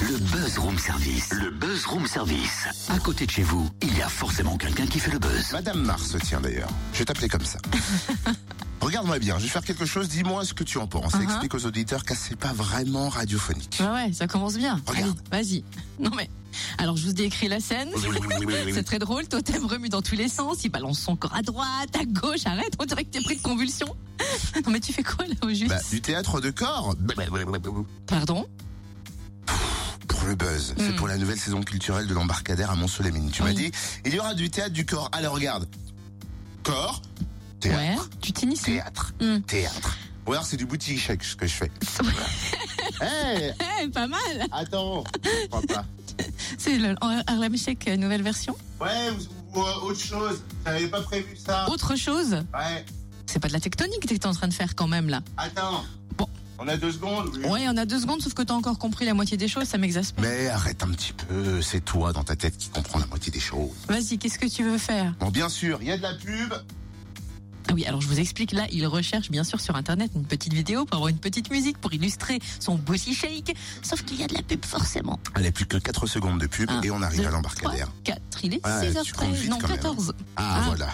Le Buzz Room Service. Le Buzz Room Service. À côté de chez vous, il y a forcément quelqu'un qui fait le buzz. Madame Mars, tiens d'ailleurs. Je vais t'appeler comme ça. Regarde-moi bien, je vais faire quelque chose, dis-moi ce que tu en penses. Uh-huh. Explique aux auditeurs que c'est pas vraiment radiophonique. Ouais, ouais, ça commence bien. Regarde. Allez, vas-y. Non mais, alors je vous décris la scène. C'est très drôle, Totem remue dans tous les sens, il balance son corps à droite, à gauche, arrête, on dirait que t'es pris de convulsion. Non mais tu fais quoi là au juste Bah, du théâtre de corps Pardon? C'est Hmm. pour la nouvelle saison culturelle de l'embarcadère à Mont-Solémine. Tu m'as dit, il y aura du théâtre du corps. Alors regarde. Corps, Ouais, théâtre, tu t'inities. théâtre, Hmm. théâtre. Ou alors c'est du boutique chèque ce que je fais. Hé, Eh, pas mal attends. Je crois pas. C'est le Harlem Shake euh, nouvelle version Ouais, ou, ou, euh, autre chose. J'avais pas prévu ça. Autre chose Ouais. C'est pas de la tectonique que t'es en train de faire quand même là. Attends. On a deux secondes. oui. Ouais, on a deux secondes, sauf que t'as encore compris la moitié des choses, ça m'exaspère. Mais arrête un petit peu, c'est toi dans ta tête qui comprends la moitié des choses. Vas-y, qu'est-ce que tu veux faire? Bon, bien sûr, il y a de la pub. Ah oui, alors je vous explique, là, il recherche bien sûr sur Internet une petite vidéo pour avoir une petite musique pour illustrer son bossy shake, sauf qu'il y a de la pub forcément. Allez, plus que 4 secondes de pub Un, et on arrive deux, à l'embarcadère. 4, il est Ouais, tu comptes 6h13, vite non quand même. 14. Ah, Ah. voilà.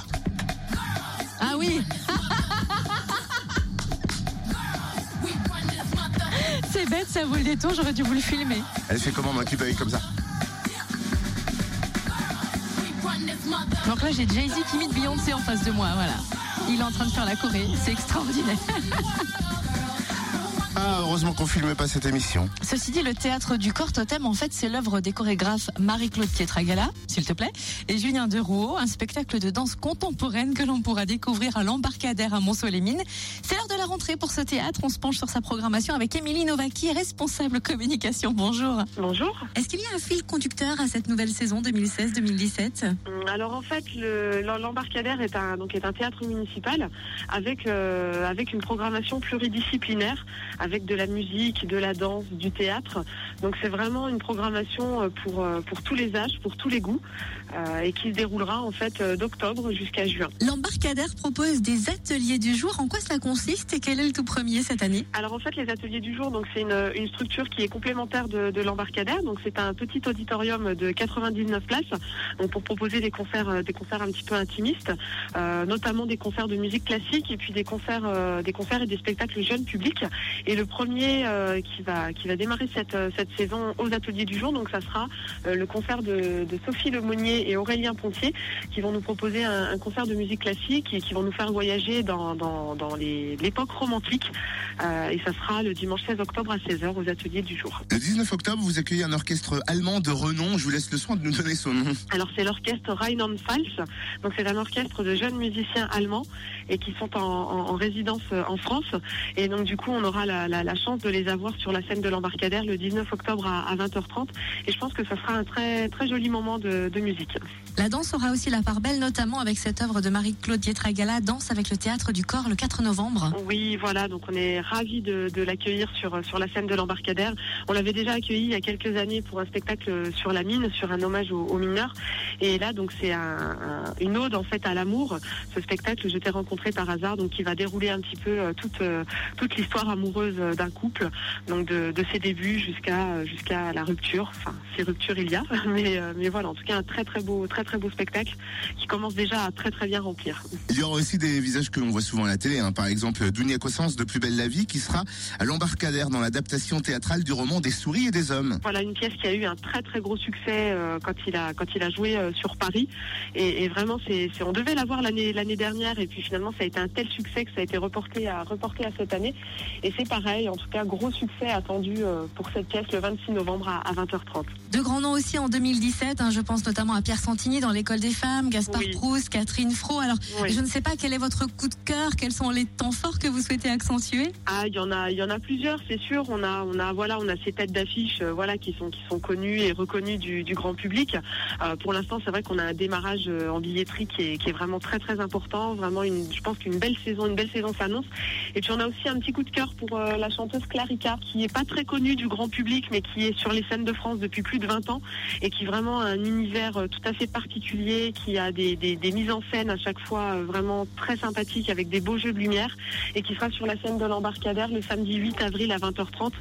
Ah oui C'est bête, ça vaut le détour, j'aurais dû vous le filmer. Elle fait comment, qui paye comme ça Donc là, j'ai Jay-Z qui imite Beyoncé en face de moi, voilà. Il est en train de faire la Corée, c'est extraordinaire. Heureusement qu'on filme pas cette émission. Ceci dit, le théâtre du corps totem, en fait, c'est l'œuvre des chorégraphes Marie-Claude Pietragala, s'il te plaît, et Julien Derouault, un spectacle de danse contemporaine que l'on pourra découvrir à l'embarcadère à Mont-Solémine. C'est l'heure de la rentrée pour ce théâtre. On se penche sur sa programmation avec Émilie Novaki, responsable communication. Bonjour. Bonjour. Est-ce qu'il y a un fil conducteur à cette nouvelle saison 2016-2017 Hum, Alors en fait, le- l'embarcadère est un donc est un théâtre municipal avec euh, avec une programmation pluridisciplinaire, avec de la musique, de la danse, du théâtre. Donc c'est vraiment une programmation euh, pour euh, pour tous les âges, pour tous les goûts, euh, et qui se déroulera en fait d'octobre jusqu'à juin. L'embarcadère propose des ateliers du jour. En quoi cela consiste et quel est le tout premier cette année? Alors en fait, les ateliers du jour, donc c'est une, une structure qui est complémentaire de, de l'embarcadère. Donc c'est un petit auditorium de 99 places, donc pour proposer des concerts, euh, des concerts un petit peu intimistes, euh, notamment des concerts de musique classique et puis des concerts, euh, des concerts et des spectacles jeunes publics. Et le premier qui va qui va démarrer cette cette saison aux ateliers du jour, donc ça sera le concert de, de Sophie Lemonnier et Aurélien Pontier qui vont nous proposer un, un concert de musique classique et qui vont nous faire voyager dans dans, dans l'époque romantique. Euh, et ça sera le dimanche 16 octobre à 16h aux ateliers du jour. Le 19 octobre, vous accueillez un orchestre allemand de renom. Je vous laisse le soin de nous donner son nom. Alors c'est l'orchestre Rheinland-Pfalz, donc c'est un orchestre de jeunes musiciens allemands et qui sont en, en- en résidence euh, en France. Et donc du coup on aura la, la- la chance de les avoir sur la scène de l'embarcadère le 19 octobre à, à 20h30. Et je pense que ça sera un très très joli moment de, de musique. La danse aura aussi la part belle, notamment avec cette œuvre de Marie-Claude Pietragala, Danse avec le théâtre du corps, le 4 novembre. Oui, voilà, donc on est ravis de, de l'accueillir sur, sur la scène de l'embarcadère. On l'avait déjà accueilli il y a quelques années pour un spectacle sur la mine, sur un hommage aux, aux mineurs. Et là, donc c'est un, un- une ode en fait à l'amour. Ce spectacle, je t'ai rencontré par hasard, donc qui va dérouler un petit peu euh, toute, euh, toute l'histoire amoureuse euh, d'un couple, donc de, de ses débuts jusqu'à jusqu'à la rupture. Enfin, si rupture il y a, mais, mais voilà, en tout cas un très très beau, très très beau spectacle qui commence déjà à très très bien remplir. Il y aura aussi des visages que l'on voit souvent à la télé. hein. Par exemple, Dounia Cossens de Plus belle la vie qui sera à l'embarcadère dans l'adaptation théâtrale du roman Des souris et des hommes. Voilà une pièce qui a eu un très très gros succès euh, quand il a quand il a joué euh, sur Paris et, et vraiment c'est on devait l'avoir l'année l'année dernière et puis finalement ça a été un tel succès que ça a été reporté à reporté à cette année et c'est pareil en tout cas gros succès attendu euh, pour cette pièce le 26 novembre à, à 20h30. De grands noms aussi en 2017, hein, je pense notamment à Pierre Santini dans l'école des femmes, Gaspard Oui. Proust, Catherine Fro. Alors, Oui. je ne sais pas quel est votre coup de cœur, quels sont les temps forts que vous souhaitez accentuer? Ah, il y en a, il y en a plusieurs, c'est sûr. On a, on a, voilà, on a ces têtes d'affiche, euh, voilà, qui sont, qui sont connues et reconnues du, du grand public. Euh, pour l'instant, c'est vrai qu'on a un démarrage en billetterie qui est, vraiment très très important. Vraiment, une, je pense qu'une belle saison, une belle saison s'annonce. Et puis on a aussi un petit coup de cœur pour la chanteuse Clarica, qui est pas très connue du grand public, mais qui est sur les scènes de France depuis plus de 20 ans et qui vraiment a un univers tout à fait particulier, qui a des, mises en scène à chaque fois vraiment très sympathiques avec des beaux jeux de lumière et qui sera sur la scène de l'embarcadère le samedi 8 avril à 20h30.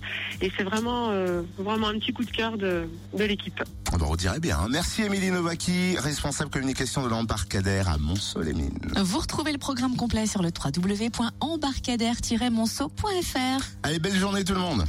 Et c'est vraiment, vraiment un petit coup de cœur de, l'équipe. On va redire bien. Merci Émilie Novaki, responsable communication de l'embarcadère à Monceau-les-Mines. Vous retrouvez le programme complet sur le www.embarcadère-monceau.fr. Allez, belle journée tout le monde.